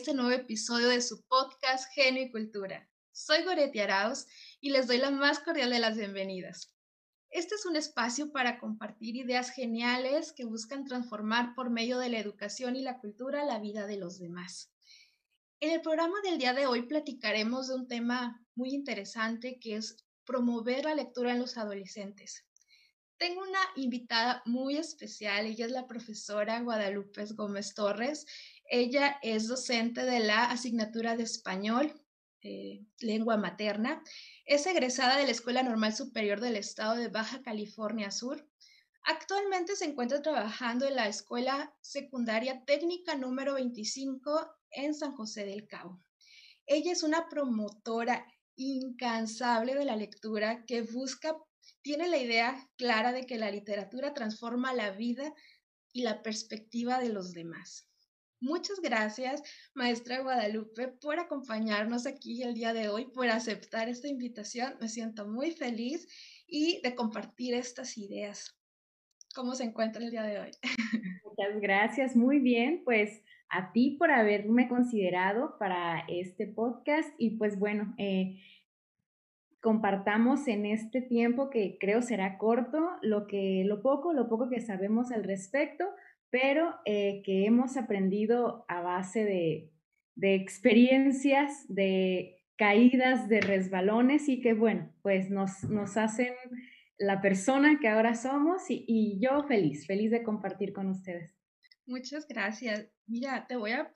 este nuevo episodio de su podcast Genio y Cultura. Soy Goretti Arauz y les doy la más cordial de las bienvenidas. Este es un espacio para compartir ideas geniales que buscan transformar por medio de la educación y la cultura la vida de los demás. En el programa del día de hoy platicaremos de un tema muy interesante que es promover la lectura en los adolescentes. Tengo una invitada muy especial, ella es la profesora Guadalupe Gómez Torres. Ella es docente de la asignatura de español, eh, lengua materna. Es egresada de la Escuela Normal Superior del Estado de Baja California Sur. Actualmente se encuentra trabajando en la Escuela Secundaria Técnica número 25 en San José del Cabo. Ella es una promotora incansable de la lectura que busca tiene la idea clara de que la literatura transforma la vida y la perspectiva de los demás. Muchas gracias, maestra Guadalupe, por acompañarnos aquí el día de hoy, por aceptar esta invitación. Me siento muy feliz y de compartir estas ideas. ¿Cómo se encuentra el día de hoy? Muchas gracias, muy bien, pues a ti por haberme considerado para este podcast y pues bueno, eh, compartamos en este tiempo que creo será corto lo que lo poco lo poco que sabemos al respecto pero eh, que hemos aprendido a base de, de, experiencias de caídas de resbalones y que bueno pues nos, nos hacen la persona que ahora somos y, y yo feliz feliz de compartir con ustedes. Muchas gracias. Mira te voy a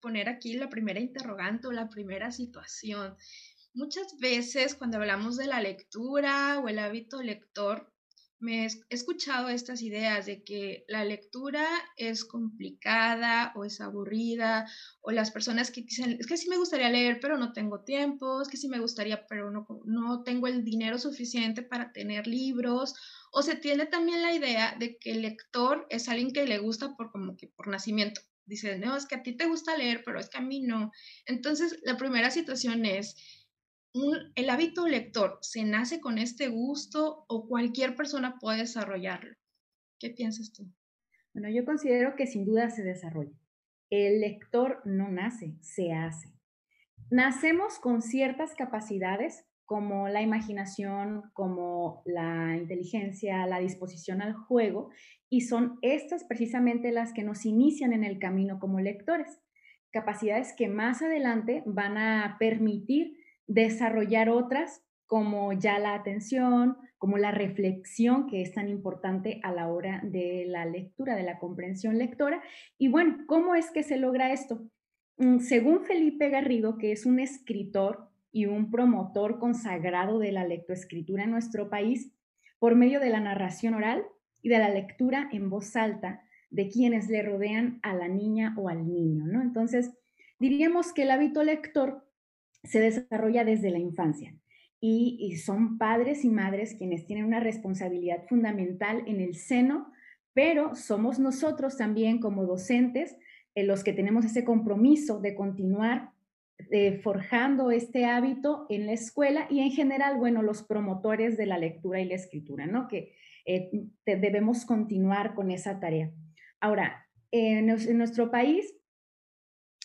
poner aquí la primera interrogante o la primera situación. Muchas veces cuando hablamos de la lectura o el hábito lector, me he escuchado estas ideas de que la lectura es complicada o es aburrida, o las personas que dicen, es que sí me gustaría leer, pero no tengo tiempo, es que sí me gustaría, pero no, no tengo el dinero suficiente para tener libros, o se tiene también la idea de que el lector es alguien que le gusta por como que por nacimiento. Dice, no, es que a ti te gusta leer, pero es que a mí no. Entonces, la primera situación es, el hábito lector se nace con este gusto o cualquier persona puede desarrollarlo. ¿Qué piensas tú? Bueno, yo considero que sin duda se desarrolla. El lector no nace, se hace. Nacemos con ciertas capacidades como la imaginación, como la inteligencia, la disposición al juego, y son estas precisamente las que nos inician en el camino como lectores. Capacidades que más adelante van a permitir desarrollar otras como ya la atención, como la reflexión, que es tan importante a la hora de la lectura, de la comprensión lectora. Y bueno, ¿cómo es que se logra esto? Mm, según Felipe Garrido, que es un escritor y un promotor consagrado de la lectoescritura en nuestro país, por medio de la narración oral y de la lectura en voz alta de quienes le rodean a la niña o al niño, ¿no? Entonces, diríamos que el hábito lector se desarrolla desde la infancia y, son padres y madres quienes tienen una responsabilidad fundamental en el seno, pero somos nosotros también como docentes en los que tenemos ese compromiso de continuar eh, forjando este hábito en la escuela y en general, bueno, los promotores de la lectura y la escritura, ¿no? Que eh, debemos continuar con esa tarea. Ahora, en nuestro país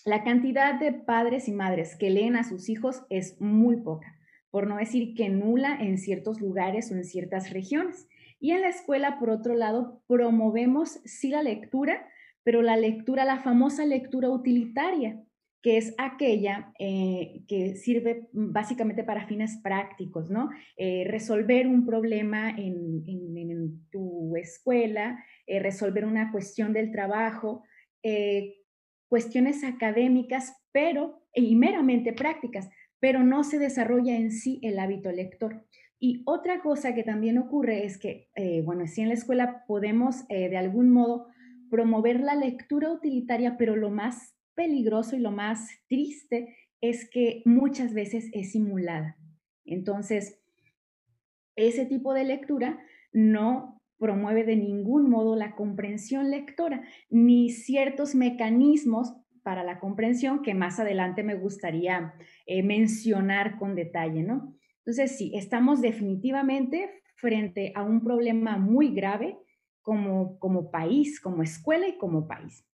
la cantidad de padres y madres que leen a sus hijos es muy poca, por no decir que nula en ciertos lugares o en ciertas regiones. Y en la escuela, por otro lado, promovemos sí la lectura, pero la lectura, la famosa lectura utilitaria, que es aquella eh, que sirve básicamente para fines prácticos, ¿no? Eh, resolver un problema en, tu escuela, eh, resolver una cuestión del trabajo, cuestiones académicas, pero, y meramente prácticas, pero no se desarrolla en sí el hábito lector. Y otra cosa que también ocurre es que, eh, bueno, sí en la escuela podemos eh, de algún modo promover la lectura utilitaria, pero lo más peligroso y lo más triste es que muchas veces es simulada. Entonces, ese tipo de lectura no promueve de ningún modo la comprensión lectora, ni ciertos mecanismos para la comprensión que más adelante me gustaría eh, mencionar con detalle, ¿no? Entonces, sí, estamos definitivamente frente a un problema muy grave como, como país, como escuela y como país.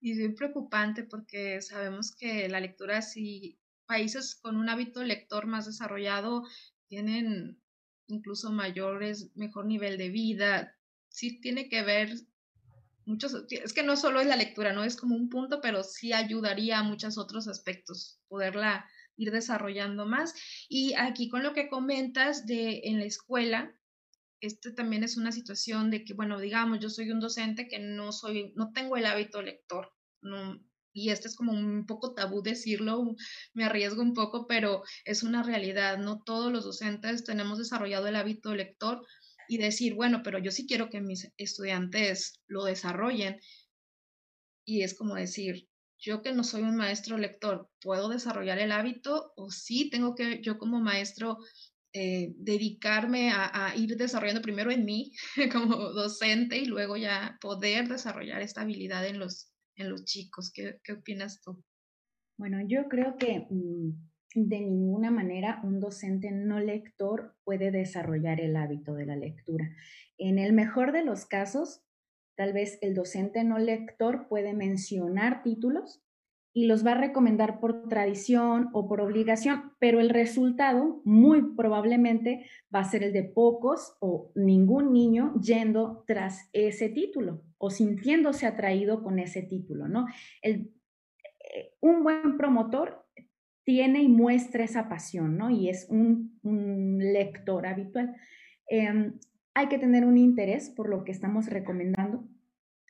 Y es preocupante porque sabemos que la lectura, si países con un hábito lector más desarrollado tienen incluso mayores, mejor nivel de vida, sí tiene que ver muchos, es que no solo es la lectura, no es como un punto, pero sí ayudaría a muchos otros aspectos, poderla ir desarrollando más. Y aquí con lo que comentas de en la escuela, este también es una situación de que, bueno, digamos, yo soy un docente que no soy, no tengo el hábito lector, no, y este es como un poco tabú decirlo, me arriesgo un poco, pero es una realidad, no todos los docentes tenemos desarrollado el hábito lector y decir, bueno, pero yo sí quiero que mis estudiantes lo desarrollen. Y es como decir, yo que no soy un maestro lector, ¿puedo desarrollar el hábito o sí tengo que yo como maestro eh, dedicarme a, ir desarrollando primero en mí como docente y luego ya poder desarrollar esta habilidad en los, en los chicos? ¿Qué, qué opinas tú? Bueno, yo creo que mm, de ninguna manera un docente no lector puede desarrollar el hábito de la lectura. En el mejor de los casos, tal vez el docente no lector puede mencionar títulos y los va a recomendar por tradición o por obligación, pero el resultado muy probablemente va a ser el de pocos o ningún niño yendo tras ese título o sintiéndose atraído con ese título, ¿no? Eh, un buen promotor tiene y muestra esa pasión, ¿no? Y es un, lector habitual. Em, hay que tener un interés por lo que estamos recomendando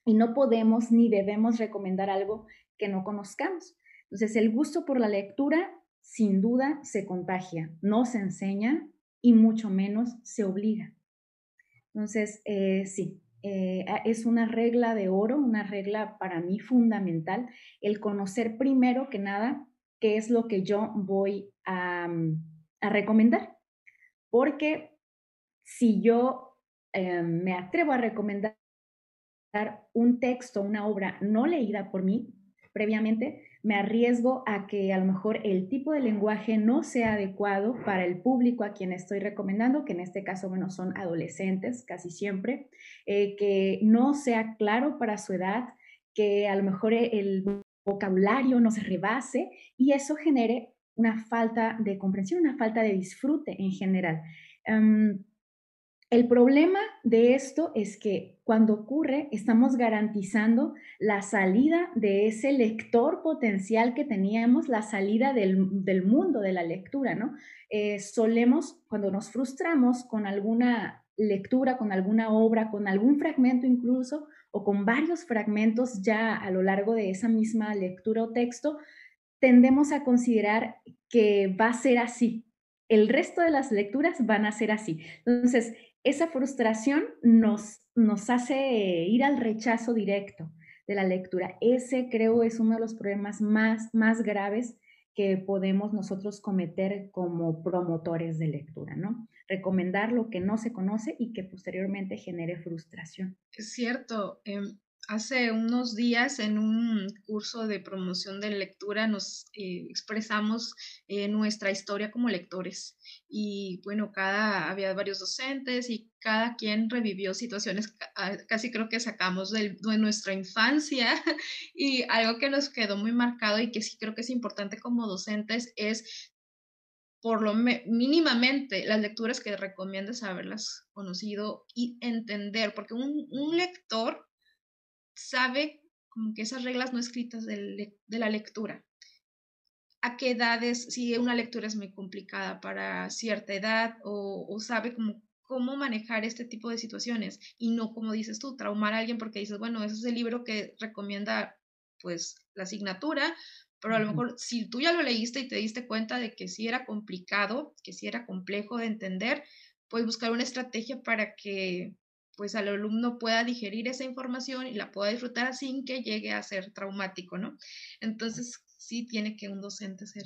y no podemos ni debemos recomendar algo que no conozcamos. Entonces, el gusto por la lectura, sin duda, se contagia, no se enseña y mucho menos se obliga. Entonces, eh, sí, eh, es una regla de oro, una regla para mí fundamental, el conocer primero que nada qué es lo que yo voy a, mm, recomendar. Porque si yo eh, me atrevo a recomendar un texto, una obra no leída por mí previamente, me arriesgo a que a lo mejor el tipo de lenguaje no sea adecuado para el público a quien estoy recomendando, que en este caso, bueno, son adolescentes casi siempre, eh, que no sea claro para su edad, que a lo mejor el vocabulario no se rebase y eso genere una falta de comprensión, una falta de disfrute en general. Em, el problema de esto es que cuando ocurre estamos garantizando la salida de ese lector potencial que teníamos, la salida del, mundo de la lectura, ¿no? Eh, solemos, cuando nos frustramos con alguna lectura, con alguna obra, con algún fragmento incluso, o con varios fragmentos ya a lo largo de esa misma lectura o texto, tendemos a considerar que va a ser así. El resto de las lecturas van a ser así. Entonces, esa frustración nos, nos hace ir al rechazo directo de la lectura. Ese creo es uno de los problemas más, más graves que podemos nosotros cometer como promotores de lectura, ¿no? Recomendar lo que no se conoce y que posteriormente genere frustración. Es cierto. Em, hace unos días en un curso de promoción de lectura nos eh, expresamos eh, nuestra historia como lectores. Y bueno, cada había varios docentes y cada quien revivió situaciones, ah, casi creo que sacamos de, nuestra infancia. Y algo que nos quedó muy marcado y que sí creo que es importante como docentes es por lo mínimamente las lecturas que recomiendas haberlas conocido y entender, porque un, un lector sabe como que esas reglas no escritas de, la lectura. A qué edades, si una lectura es muy complicada para cierta edad o, sabe como cómo manejar este tipo de situaciones y no, como dices tú, traumar a alguien porque dices, bueno, ese es el libro que recomienda pues la asignatura, pero a lo mejor si tú ya lo leíste y te diste cuenta de que sí era complicado, que sí era complejo de entender, puedes buscar una estrategia para que pues al alumno pueda digerir esa información y la pueda disfrutar sin que llegue a ser traumático, ¿no? Entonces, sí tiene que un docente ser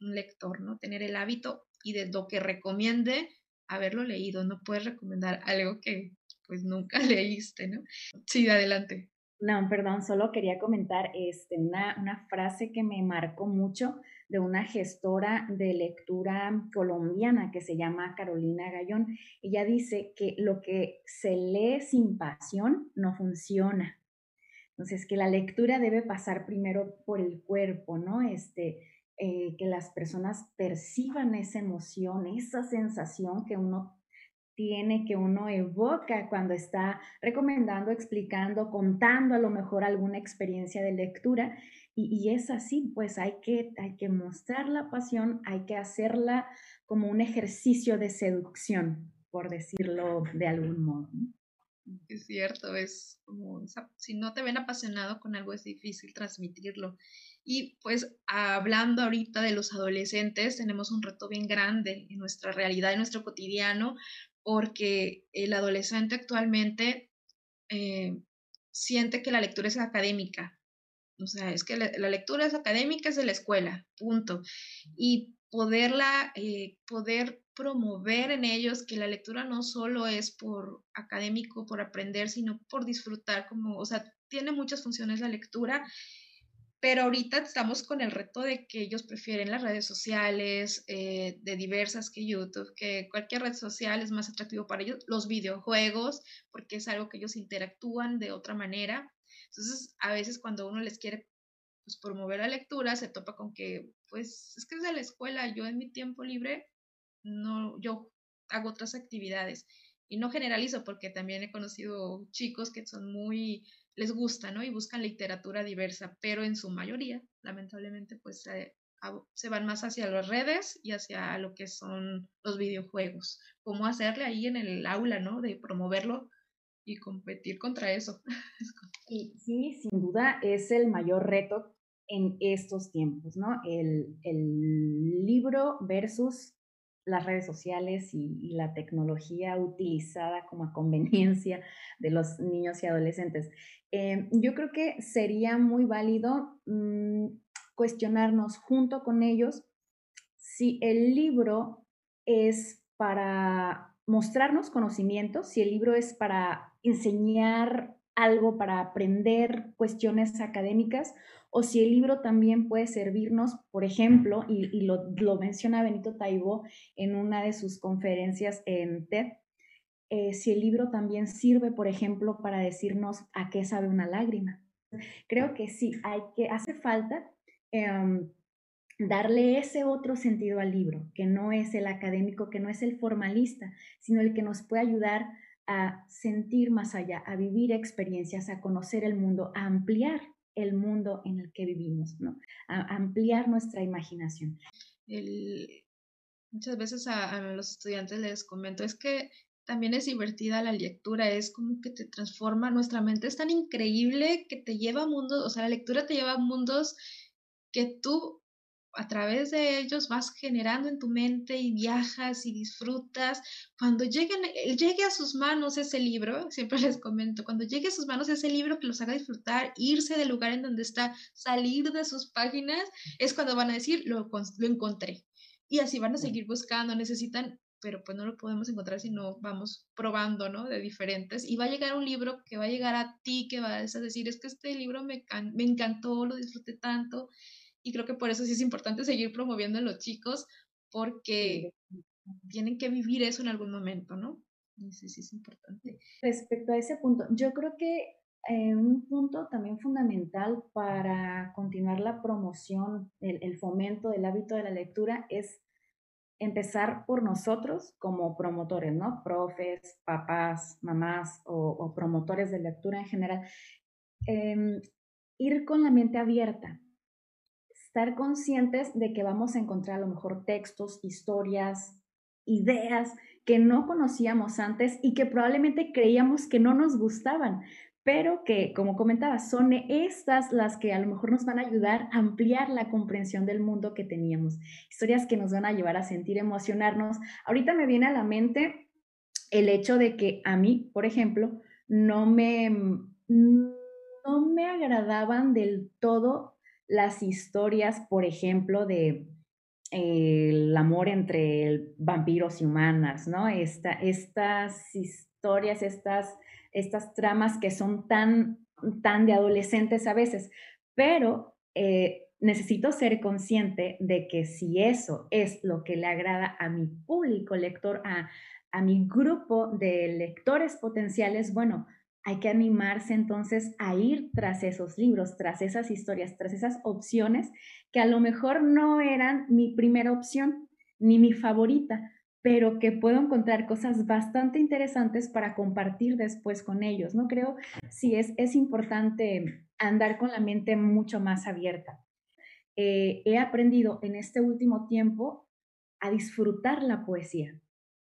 un lector, ¿no? Tener el hábito y de lo que recomiende haberlo leído, no puedes recomendar algo que pues nunca leíste, ¿no? Sí, adelante. No, perdón, solo quería comentar este, una, una frase que me marcó mucho de una gestora de lectura colombiana que se llama Carolina Gallón. Ella dice que lo que se lee sin pasión no funciona. Entonces, que la lectura debe pasar primero por el cuerpo, ¿no? Este, eh, que las personas perciban esa emoción, esa sensación que uno tiene, que uno evoca cuando está recomendando, explicando, contando a lo mejor alguna experiencia de lectura. Y, es así, pues hay que, hay que mostrar la pasión, hay que hacerla como un ejercicio de seducción, por decirlo de algún modo. Es cierto, es como, si no te ven apasionado con algo es difícil transmitirlo. Y pues hablando ahorita de los adolescentes, tenemos un reto bien grande en nuestra realidad, en nuestro cotidiano, porque el adolescente actualmente eh, siente que la lectura es académica. O sea, es que la, lectura es académica, es de la escuela, punto. Y poderla, eh, poder promover en ellos que la lectura no solo es por académico, por aprender, sino por disfrutar, como, o sea, tiene muchas funciones la lectura pero ahorita estamos con el reto de que ellos prefieren las redes sociales, eh, de diversas que YouTube, que cualquier red social es más atractivo para ellos, los videojuegos, porque es algo que ellos interactúan de otra manera. Entonces, a veces cuando uno les quiere pues, promover la lectura, se topa con que, pues, es que es de la escuela, yo en mi tiempo libre, no, yo hago otras actividades. Y no generalizo, porque también he conocido chicos que son muy les gusta, ¿no? Y buscan literatura diversa, pero en su mayoría, lamentablemente, pues se van más hacia las redes y hacia lo que son los videojuegos. ¿Cómo hacerle ahí en el aula, ¿no? De promoverlo y competir contra eso. y sí, sin duda es el mayor reto en estos tiempos, ¿no? El, el libro versus las redes sociales y, la tecnología utilizada como conveniencia de los niños y adolescentes. Eh, yo creo que sería muy válido mm, cuestionarnos junto con ellos si el libro es para mostrarnos conocimientos, si el libro es para enseñar algo, para aprender cuestiones académicas, o si el libro también puede servirnos, por ejemplo, y, lo, menciona Benito Taibo en una de sus conferencias en TED, eh, si el libro también sirve, por ejemplo, para decirnos a qué sabe una lágrima. Creo que sí, hay que, hace falta em, darle ese otro sentido al libro, que no es el académico, que no es el formalista, sino el que nos puede ayudar a sentir más allá, a vivir experiencias, a conocer el mundo, a ampliar el mundo en el que vivimos, ¿no? A ampliar nuestra imaginación. muchas veces a, los estudiantes les comento, es que también es divertida la lectura, es como que te transforma, nuestra mente es tan increíble que te lleva a mundos, o sea, la lectura te lleva a mundos que tú a través de ellos vas generando en tu mente y viajas y disfrutas. Cuando lleguen, eh, llegue a sus manos ese libro, siempre les comento, cuando llegue a sus manos ese libro que los haga disfrutar, irse del lugar en donde está, salir de sus páginas, es cuando van a decir, lo, lo encontré. Y así van a seguir buscando, necesitan pero pues no lo podemos encontrar si no vamos probando, ¿no? De diferentes. Y va a llegar un libro que va a llegar a ti, que vas a decir, es que este libro me, me encantó, lo disfruté tanto y creo que por eso sí es importante seguir promoviendo a los chicos porque tienen que vivir eso en algún momento, ¿no? Y sí, sí es importante. Respecto a ese punto, yo creo que eh, un punto también fundamental para continuar la promoción, el, fomento del hábito de la lectura es empezar por nosotros como promotores, ¿no? Profes, papás, mamás o, promotores de lectura en general. Em, ir con la mente abierta, estar conscientes de que vamos a encontrar a lo mejor textos, historias, ideas que no conocíamos antes y que probablemente creíamos que no nos gustaban, pero que, como comentaba, son estas las que a lo mejor nos van a ayudar a ampliar la comprensión del mundo que teníamos. Historias que nos van a llevar a sentir, emocionarnos. Ahorita me viene a la mente el hecho de que a mí, por ejemplo, no me, no me agradaban del todo las historias, por ejemplo, de eh, el amor entre vampiros y humanas, ¿no? estas historias, estas, tramas que son tan, de adolescentes a veces, pero eh, necesito ser consciente de que si eso es lo que le agrada a mi público lector, a mi grupo de lectores potenciales, bueno, hay que animarse entonces a ir tras esos libros, tras esas historias, tras esas opciones que a lo mejor no eran mi primera opción ni mi favorita, pero que puedo encontrar cosas bastante interesantes para compartir después con ellos, ¿no? Creo, sí, es, es importante andar con la mente mucho más abierta. Eh, he aprendido en este último tiempo a disfrutar la poesía.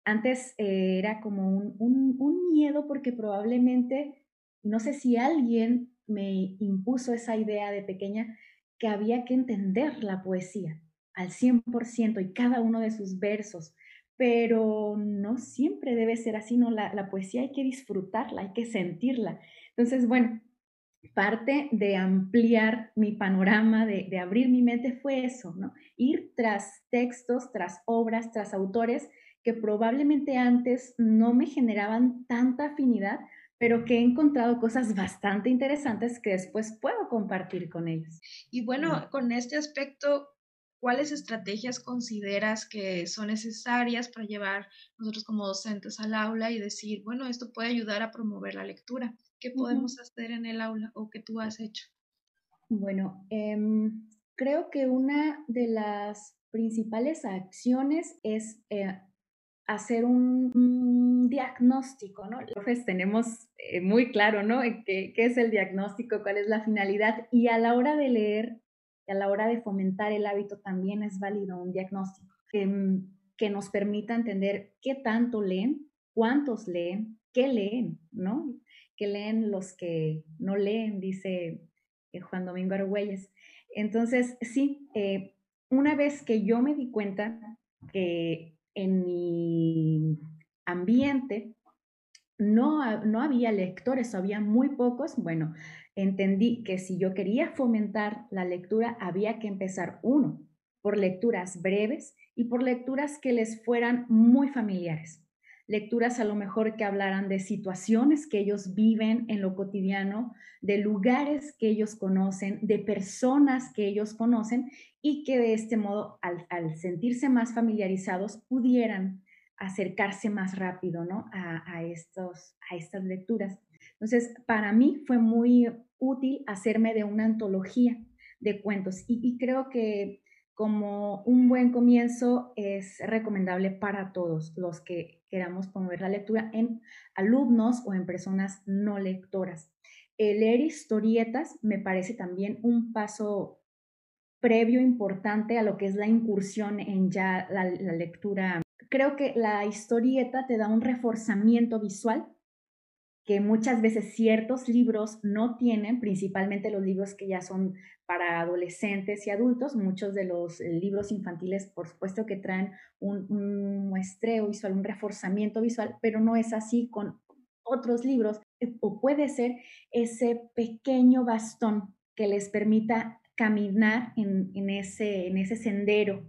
Antes eh, era como un, miedo porque probablemente, no sé si alguien me impuso esa idea de pequeña que había que entender la poesía al 100% y cada uno de sus versos, pero no siempre debe ser así, ¿no? La, la poesía hay que disfrutarla, hay que sentirla. Entonces, bueno, parte de ampliar mi panorama, de, abrir mi mente, fue eso, ¿no? Ir tras textos, tras obras, tras autores que probablemente antes no me generaban tanta afinidad, pero que he encontrado cosas bastante interesantes que después puedo compartir con ellos. Y bueno, con este aspecto, ¿cuáles estrategias consideras que son necesarias para llevar nosotros como docentes al aula y decir, bueno, esto puede ayudar a promover la lectura? ¿Qué podemos hacer en el aula o que tú has hecho? Bueno, em, creo que una de las principales acciones es eh, hacer un, diagnóstico, ¿no? Entonces tenemos eh, muy claro, ¿no? ¿Qué, ¿Qué, es el diagnóstico? ¿Cuál es la finalidad? Y a la hora de leer, a la hora de fomentar el hábito, también es válido un diagnóstico que, que nos permita entender qué tanto leen, cuántos leen, qué leen, ¿no? que leen los que no leen, dice eh, Juan Domingo Argüelles. Entonces, sí, eh, una vez que yo me di cuenta que en mi ambiente no, no había lectores, había muy pocos, bueno, entendí que si yo quería fomentar la lectura, había que empezar uno, por lecturas breves y por lecturas que les fueran muy familiares lecturas a lo mejor que hablaran de situaciones que ellos viven en lo cotidiano, de lugares que ellos conocen, de personas que ellos conocen y que de este modo, al, sentirse más familiarizados, pudieran acercarse más rápido ¿no? a, estos, a estas lecturas. Entonces, para mí fue muy útil hacerme de una antología de cuentos y creo que como un buen comienzo es recomendable para todos los que queramos promover la lectura en alumnos o en personas no lectoras. El leer historietas me parece también un paso previo importante a lo que es la incursión en ya la, la lectura. Creo que la historieta te da un reforzamiento visual que muchas veces ciertos libros no tienen, principalmente los libros que ya son para adolescentes y adultos. Muchos de los eh, libros infantiles, por supuesto, que traen un, muestreo visual, un reforzamiento visual, pero no es así con otros libros. Eh, o puede ser ese pequeño bastón que les permita caminar en, ese, en ese sendero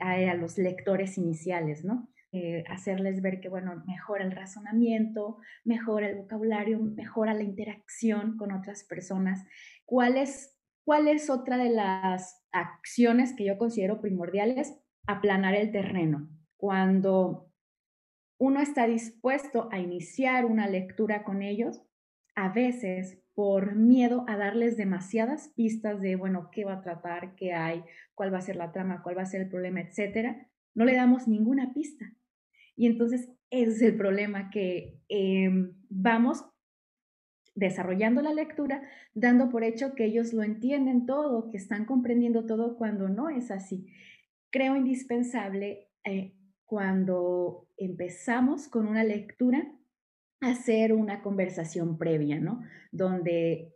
a los lectores iniciales, ¿no? Eh, hacerles ver que, bueno, mejora el razonamiento, mejora el vocabulario, mejora la interacción con otras personas. ¿Cuál es, cuál es otra de las acciones que yo considero primordiales? Aplanar el terreno. Cuando uno está dispuesto a iniciar una lectura con ellos, a veces por miedo a darles demasiadas pistas de, bueno, qué va a tratar, qué hay, cuál va a ser la trama, cuál va a ser el problema, etcétera, no le damos ninguna pista. Y entonces es el problema que em, vamos desarrollando la lectura, dando por hecho que ellos lo entienden todo, que están comprendiendo todo cuando no es así. Creo indispensable eh, cuando empezamos con una lectura hacer una conversación previa, ¿no? Donde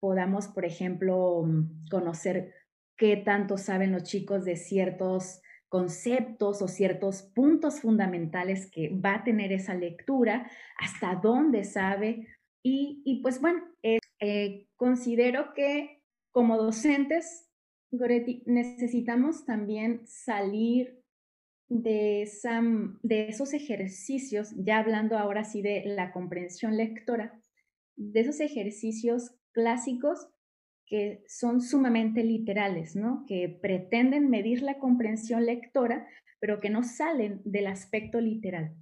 podamos, por ejemplo, conocer qué tanto saben los chicos de ciertos conceptos o ciertos puntos fundamentales que va a tener esa lectura, hasta dónde sabe. Y, pues bueno, eh, considero que como docentes, Goretti, necesitamos también salir de, esa, de esos ejercicios, ya hablando ahora sí de la comprensión lectora, de esos ejercicios clásicos que son sumamente literales, ¿no? Que pretenden medir la comprensión lectora, pero que no salen del aspecto literal.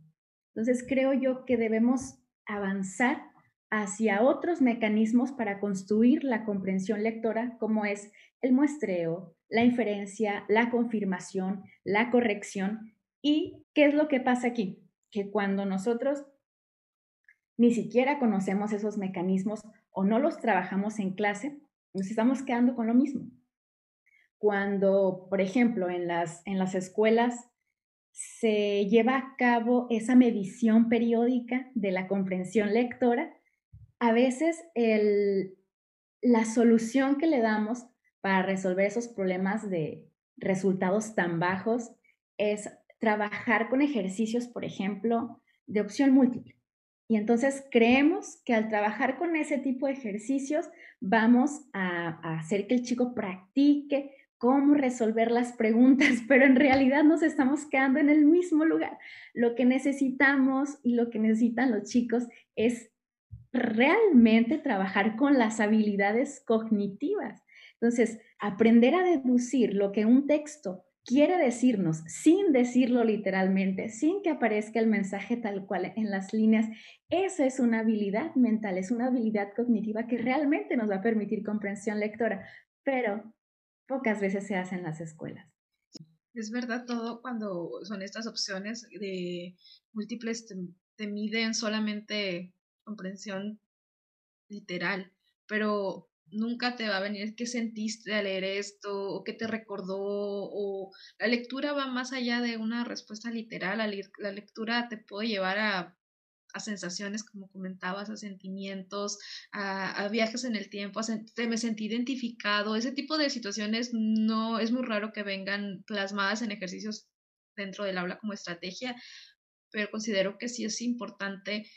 Entonces creo yo que debemos avanzar hacia otros mecanismos para construir la comprensión lectora, como es el muestreo, la inferencia, la confirmación, la corrección. ¿Y qué es lo que pasa aquí? Que cuando nosotros ni siquiera conocemos esos mecanismos o no los trabajamos en clase, nos estamos quedando con lo mismo. Cuando, por ejemplo, en las, en las escuelas se lleva a cabo esa medición periódica de la comprensión lectora, a veces la solución que le damos para resolver esos problemas de resultados tan bajos es trabajar con ejercicios, por ejemplo, de opción múltiple. Y entonces creemos que al trabajar con ese tipo de ejercicios vamos a, hacer que el chico practique cómo resolver las preguntas, pero en realidad nos estamos quedando en el mismo lugar. Lo que necesitamos y lo que necesitan los chicos es realmente trabajar con las habilidades cognitivas. Entonces, aprender a deducir lo que un texto quiere decirnos sin decirlo literalmente, sin que aparezca el mensaje tal cual en las líneas, esa es una habilidad mental, es una habilidad cognitiva que realmente nos va a permitir comprensión lectora, pero pocas veces se hace en las escuelas. Es verdad todo cuando son estas opciones de múltiples te miden solamente comprensión literal, pero nunca te va a venir qué sentiste al leer esto o qué te recordó o la lectura va más allá de una respuesta literal, la, lectura te puede llevar a, a, sensaciones como comentabas, a sentimientos, a, viajes en el tiempo, a me sentí identificado, ese tipo de situaciones no es muy raro que vengan plasmadas en ejercicios dentro del aula como estrategia, pero considero que sí es importante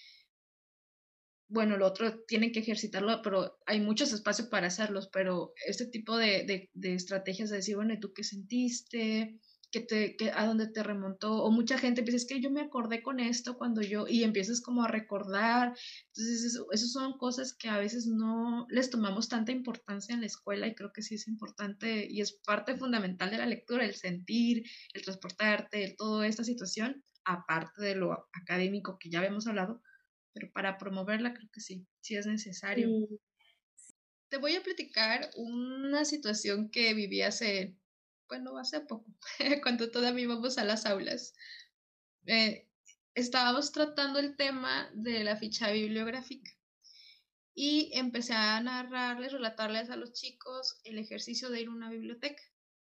bueno, lo otro tienen que ejercitarlo, pero hay muchos espacios para hacerlos, pero este tipo de, de, estrategias de decir, bueno, ¿y tú qué sentiste? ¿Qué te, ¿A dónde te remontó? O mucha gente empieza, es que yo me acordé con esto cuando yo, y empiezas como a recordar. Entonces, eso son cosas que a veces no les tomamos tanta importancia en la escuela y creo que sí es importante y es parte fundamental de la lectura, el sentir, el transportarte, el, toda esta situación, aparte de lo académico que ya habíamos hablado, pero para promoverla creo que sí, sí es necesario. Te voy a platicar una situación que viví hace, bueno, hace poco, cuando todavía íbamos a las aulas. Eh, estábamos tratando el tema de la ficha bibliográfica y empecé a narrarles, relatarles a los chicos el ejercicio de ir a una biblioteca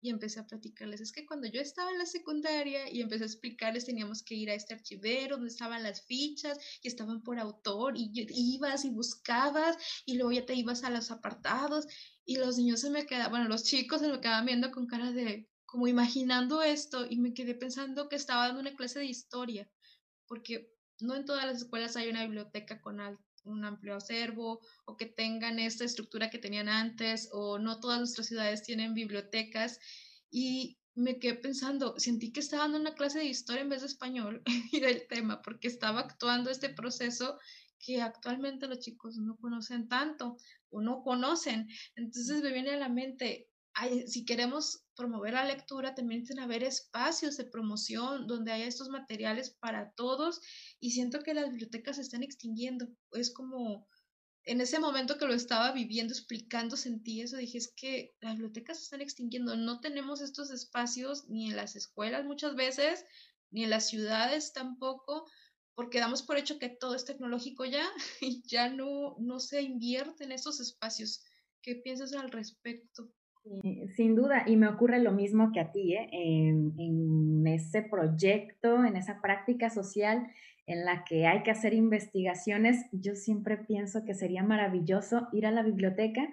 y empecé a platicarles. Es que cuando yo estaba en la secundaria y empecé a explicarles, teníamos que ir a este archivero donde estaban las fichas y estaban por autor y ibas y buscabas y luego ya te ibas a los apartados y los niños se me quedaban, bueno, los chicos se me quedaban viendo con cara de como imaginando esto y me quedé pensando que estaba dando una clase de historia, porque no en todas las escuelas hay una biblioteca con un amplio acervo o que tengan esta estructura que tenían antes o no todas nuestras ciudades tienen bibliotecas y me quedé pensando, sentí que estaba dando una clase de historia en vez de español y del tema porque estaba actuando este proceso que actualmente los chicos no conocen tanto o no conocen. Entonces me viene a la mente, si queremos promover la lectura, también que haber espacios de promoción donde haya estos materiales para todos y siento que las bibliotecas se están extinguiendo. Es como en ese momento que lo estaba viviendo, explicando, sentí eso, dije, es que las bibliotecas se están extinguiendo, no tenemos estos espacios ni en las escuelas muchas veces, ni en las ciudades tampoco, porque damos por hecho que todo es tecnológico ya y ya no, no se invierte en estos espacios. ¿Qué piensas al respecto? Sin duda, y me ocurre lo mismo que a ti, ¿eh? en, ese proyecto, en esa práctica social en la que hay que hacer investigaciones, yo siempre pienso que sería maravilloso ir a la biblioteca,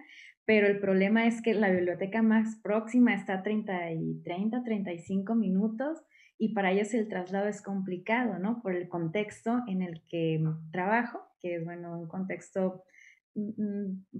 pero el problema es que la biblioteca más próxima está a 30, y 30 35 minutos y para ellos el traslado es complicado, ¿no? Por el contexto en el que trabajo, que es, bueno, un contexto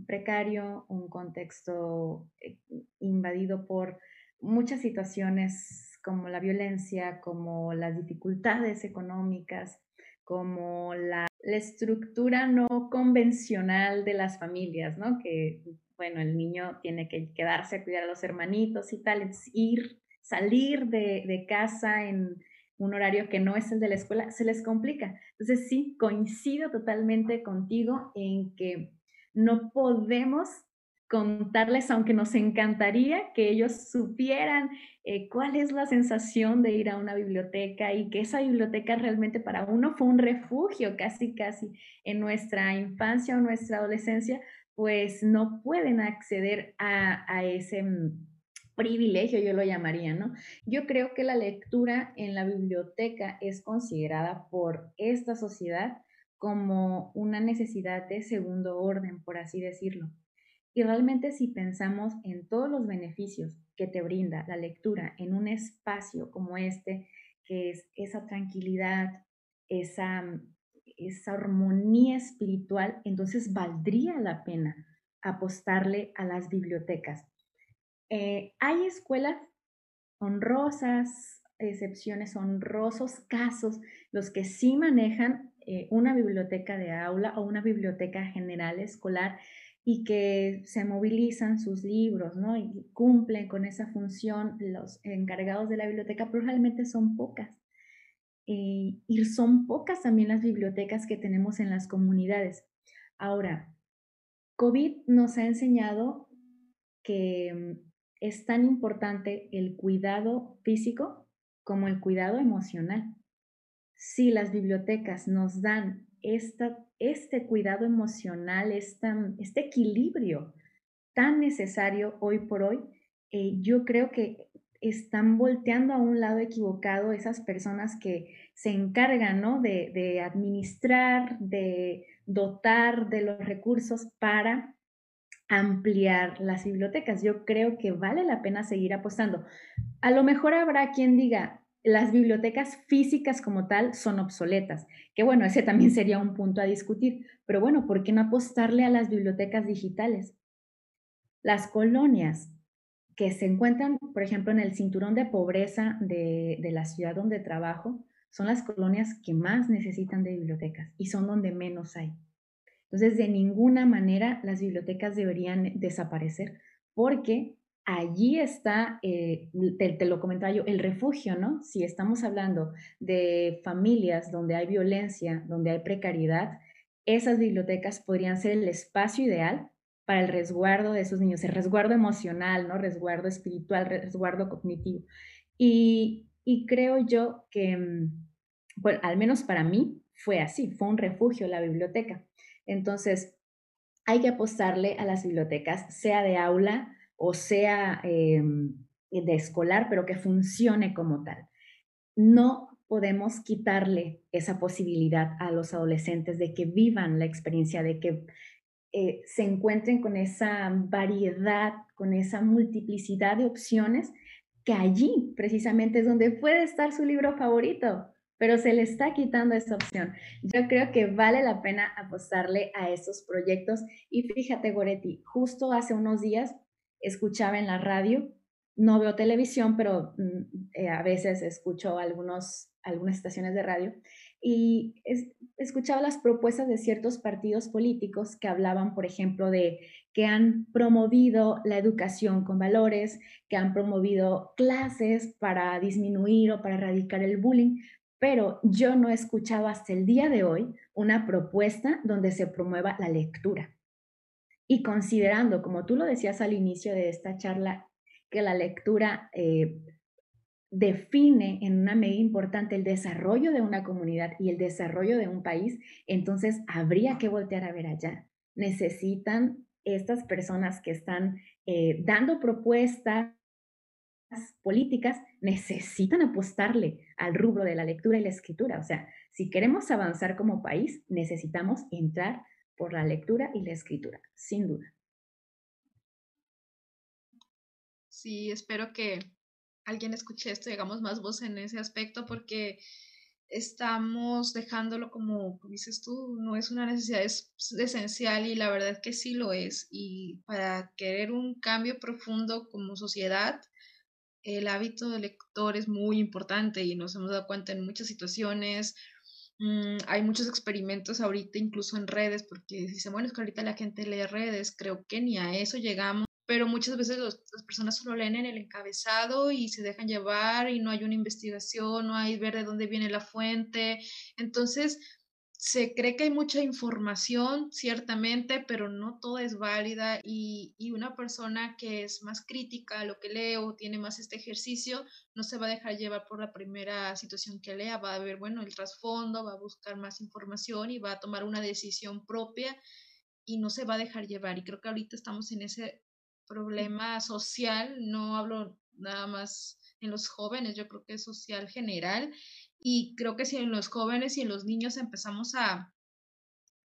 precario, un contexto eh, invadido por muchas situaciones como la violencia, como las dificultades económicas, como la, estructura no convencional de las familias, ¿no? Que, bueno, el niño tiene que quedarse a cuidar a los hermanitos y tal, es ir, salir de, de casa en, un horario que no es el de la escuela, se les complica. Entonces sí, coincido totalmente contigo en que no podemos contarles, aunque nos encantaría que ellos supieran eh, cuál es la sensación de ir a una biblioteca y que esa biblioteca realmente para uno fue un refugio casi, casi en nuestra infancia o nuestra adolescencia, pues no pueden acceder a, a ese mm, privilegio, yo lo llamaría, ¿no? Yo creo que la lectura en la biblioteca es considerada por esta sociedad como una necesidad de segundo orden, por así decirlo. Y realmente si pensamos en todos los beneficios que te brinda la lectura en un espacio como este, que es esa tranquilidad, esa, esa armonía espiritual, entonces valdría la pena apostarle a las bibliotecas. Eh, hay escuelas honrosas, excepciones, honrosos casos, los que sí manejan eh, una biblioteca de aula o una biblioteca general escolar y que se movilizan sus libros, ¿no? Y cumplen con esa función los encargados de la biblioteca, pero realmente son pocas. Eh, y son pocas también las bibliotecas que tenemos en las comunidades. Ahora, COVID nos ha enseñado que mm, es tan importante el cuidado físico como el cuidado emocional. Si las bibliotecas nos dan esta este cuidado emocional, este equilibrio tan necesario hoy por hoy, eh, yo creo que están volteando a un lado equivocado esas personas que se encargan ¿no? de administrar, de dotar de los recursos para ampliar las bibliotecas. Yo creo que vale la pena seguir apostando. A lo mejor habrá quien diga, las bibliotecas físicas como tal son obsoletas, que bueno, ese también sería un punto a discutir, pero bueno, ¿por qué no apostarle a las bibliotecas digitales? Las colonias que se encuentran, por ejemplo, en el cinturón de pobreza de, de la ciudad donde trabajo, son las colonias que más necesitan de bibliotecas y son donde menos hay. Entonces, de ninguna manera las bibliotecas deberían desaparecer porque allí está, eh, te, lo comentaba yo, el refugio, ¿no? Si estamos hablando de familias donde hay violencia, donde hay precariedad, esas bibliotecas podrían ser el espacio ideal para el resguardo de esos niños, el resguardo emocional, ¿no? Resguardo espiritual, resguardo cognitivo. Y, y creo yo que, mm, bueno, al menos para mí fue así, fue un refugio la biblioteca. Entonces, hay que apostarle a las bibliotecas, sea de aula, o sea em, de escolar, pero que funcione como tal. No podemos quitarle esa posibilidad a los adolescentes de que vivan la experiencia, de que eh, se encuentren con esa variedad, con esa multiplicidad de opciones, que allí precisamente es donde puede estar su libro favorito, pero se le está quitando esa opción. Yo creo que vale la pena apostarle a esos proyectos. Y fíjate, Goretti, justo hace unos días escuchaba en la radio, no veo televisión, pero mm, eh, a veces escucho algunos, algunas estaciones de radio. Y escuchaba las propuestas de ciertos partidos políticos que hablaban, por ejemplo, de que han promovido la educación con valores, que han promovido clases para disminuir o para erradicar el bullying, pero yo no he escuchado hasta el día de hoy una propuesta donde se promueva la lectura. Y considerando, como tú lo decías al inicio de esta charla, que la lectura eh, define en una medida importante el desarrollo de una comunidad y el desarrollo de un país, entonces habría que voltear a ver allá. Necesitan estas personas que están eh, dando propuestas políticas, necesitan apostarle al rubro de la lectura y la escritura. O sea, si queremos avanzar como país, necesitamos entrar por la lectura y la escritura, sin duda. Sí, espero que alguien escuche esto y hagamos más voz en ese aspecto porque estamos dejándolo como dices tú, no es una necesidad es esencial y la verdad que sí lo es. Y para querer un cambio profundo como sociedad, el hábito de lector es muy importante y nos hemos dado cuenta en muchas situaciones, Mm, hay muchos experimentos ahorita, incluso en redes, porque dicen, bueno, es que ahorita la gente lee redes, creo que ni a eso llegamos, pero muchas veces las personas solo leen en el encabezado y se dejan llevar y no hay una investigación, no hay ver de dónde viene la fuente. Entonces, se cree que hay mucha información, ciertamente, pero no toda es válida y, una persona que es más crítica a lo que lee o tiene más este ejercicio, no se va a dejar llevar por la primera situación que lea, va a ver, bueno, el trasfondo, va a buscar más información y va a tomar una decisión propia y no se va a dejar llevar. Y creo que ahorita estamos en ese problema social, no hablo nada más en los jóvenes, yo creo que es social general y creo que si en los jóvenes y en los niños empezamos a,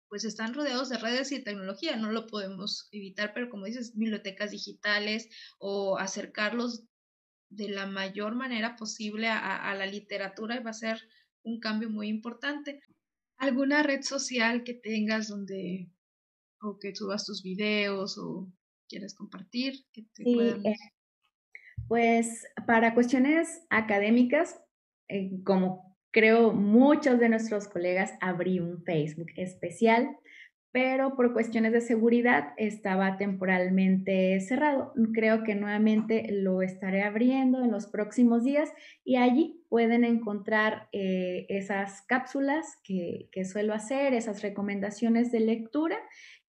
pues están rodeados de redes y tecnología, no lo podemos evitar, pero como dices, bibliotecas digitales o acercarlos de la mayor manera posible a, la literatura va a ser un cambio muy importante. ¿Alguna red social que tengas donde o que subas tus videos o quieres compartir? Que te sí, eh, pues para cuestiones académicas, eh, como creo muchos de nuestros colegas, abrí un Facebook especial, pero por cuestiones de seguridad estaba temporalmente cerrado. Creo que nuevamente lo estaré abriendo en los próximos días y allí pueden encontrar eh, esas cápsulas que, que suelo hacer, esas recomendaciones de lectura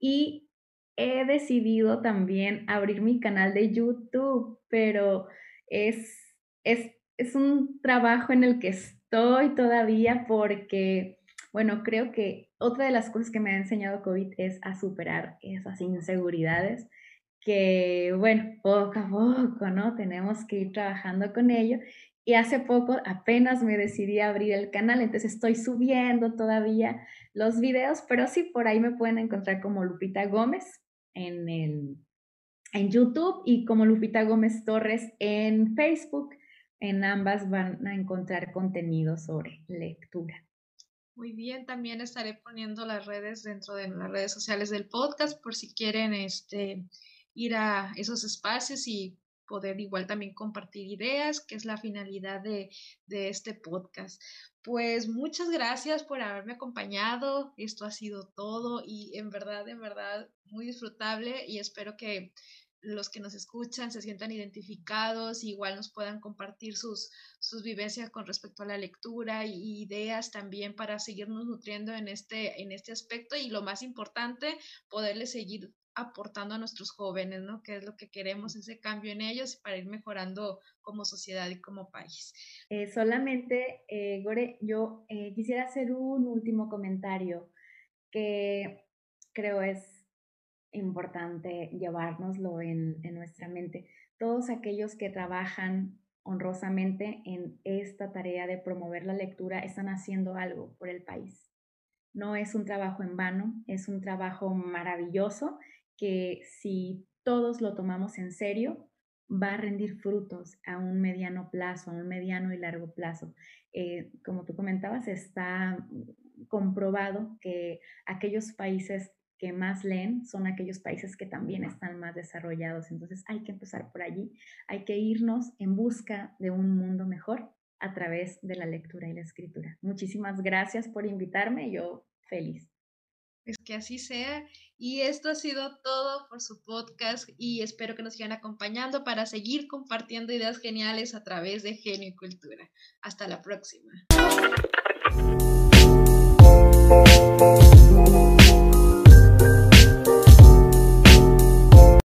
y he decidido también abrir mi canal de YouTube, pero es, es es un trabajo en el que estoy todavía porque, bueno, creo que otra de las cosas que me ha enseñado COVID es a superar esas inseguridades que, bueno, poco a poco, ¿no? Tenemos que ir trabajando con ello. Y hace poco apenas me decidí a abrir el canal, entonces estoy subiendo todavía los videos, pero sí, por ahí me pueden encontrar como Lupita Gómez en, el, en YouTube y como Lupita Gómez Torres en Facebook. En ambas van a encontrar contenido sobre lectura. Muy bien, también estaré poniendo las redes dentro de las redes sociales del podcast por si quieren este, ir a esos espacios y poder igual también compartir ideas, que es la finalidad de, de este podcast. Pues muchas gracias por haberme acompañado. Esto ha sido todo y en verdad, en verdad, muy disfrutable y espero que los que nos escuchan se sientan identificados, igual nos puedan compartir sus, sus vivencias con respecto a la lectura y ideas también para seguirnos nutriendo en este, en este aspecto y lo más importante, poderles seguir aportando a nuestros jóvenes, ¿no? Que es lo que queremos, ese cambio en ellos para ir mejorando como sociedad y como país. Eh, solamente, eh, Gore, yo eh, quisiera hacer un último comentario que creo es importante llevárnoslo en, nuestra mente. Todos aquellos que trabajan honrosamente en esta tarea de promover la lectura están haciendo algo por el país. No es un trabajo en vano, es un trabajo maravilloso que si todos lo tomamos en serio, va a rendir frutos a un mediano plazo, a un mediano y largo plazo. Eh, como tú comentabas, está comprobado que aquellos países que más leen son aquellos países que también están más desarrollados. Entonces hay que empezar por allí, hay que irnos en busca de un mundo mejor a través de la lectura y la escritura. Muchísimas gracias por invitarme, yo feliz. Es que así sea. Y esto ha sido todo por su podcast y espero que nos sigan acompañando para seguir compartiendo ideas geniales a través de Genio y Cultura. Hasta la próxima.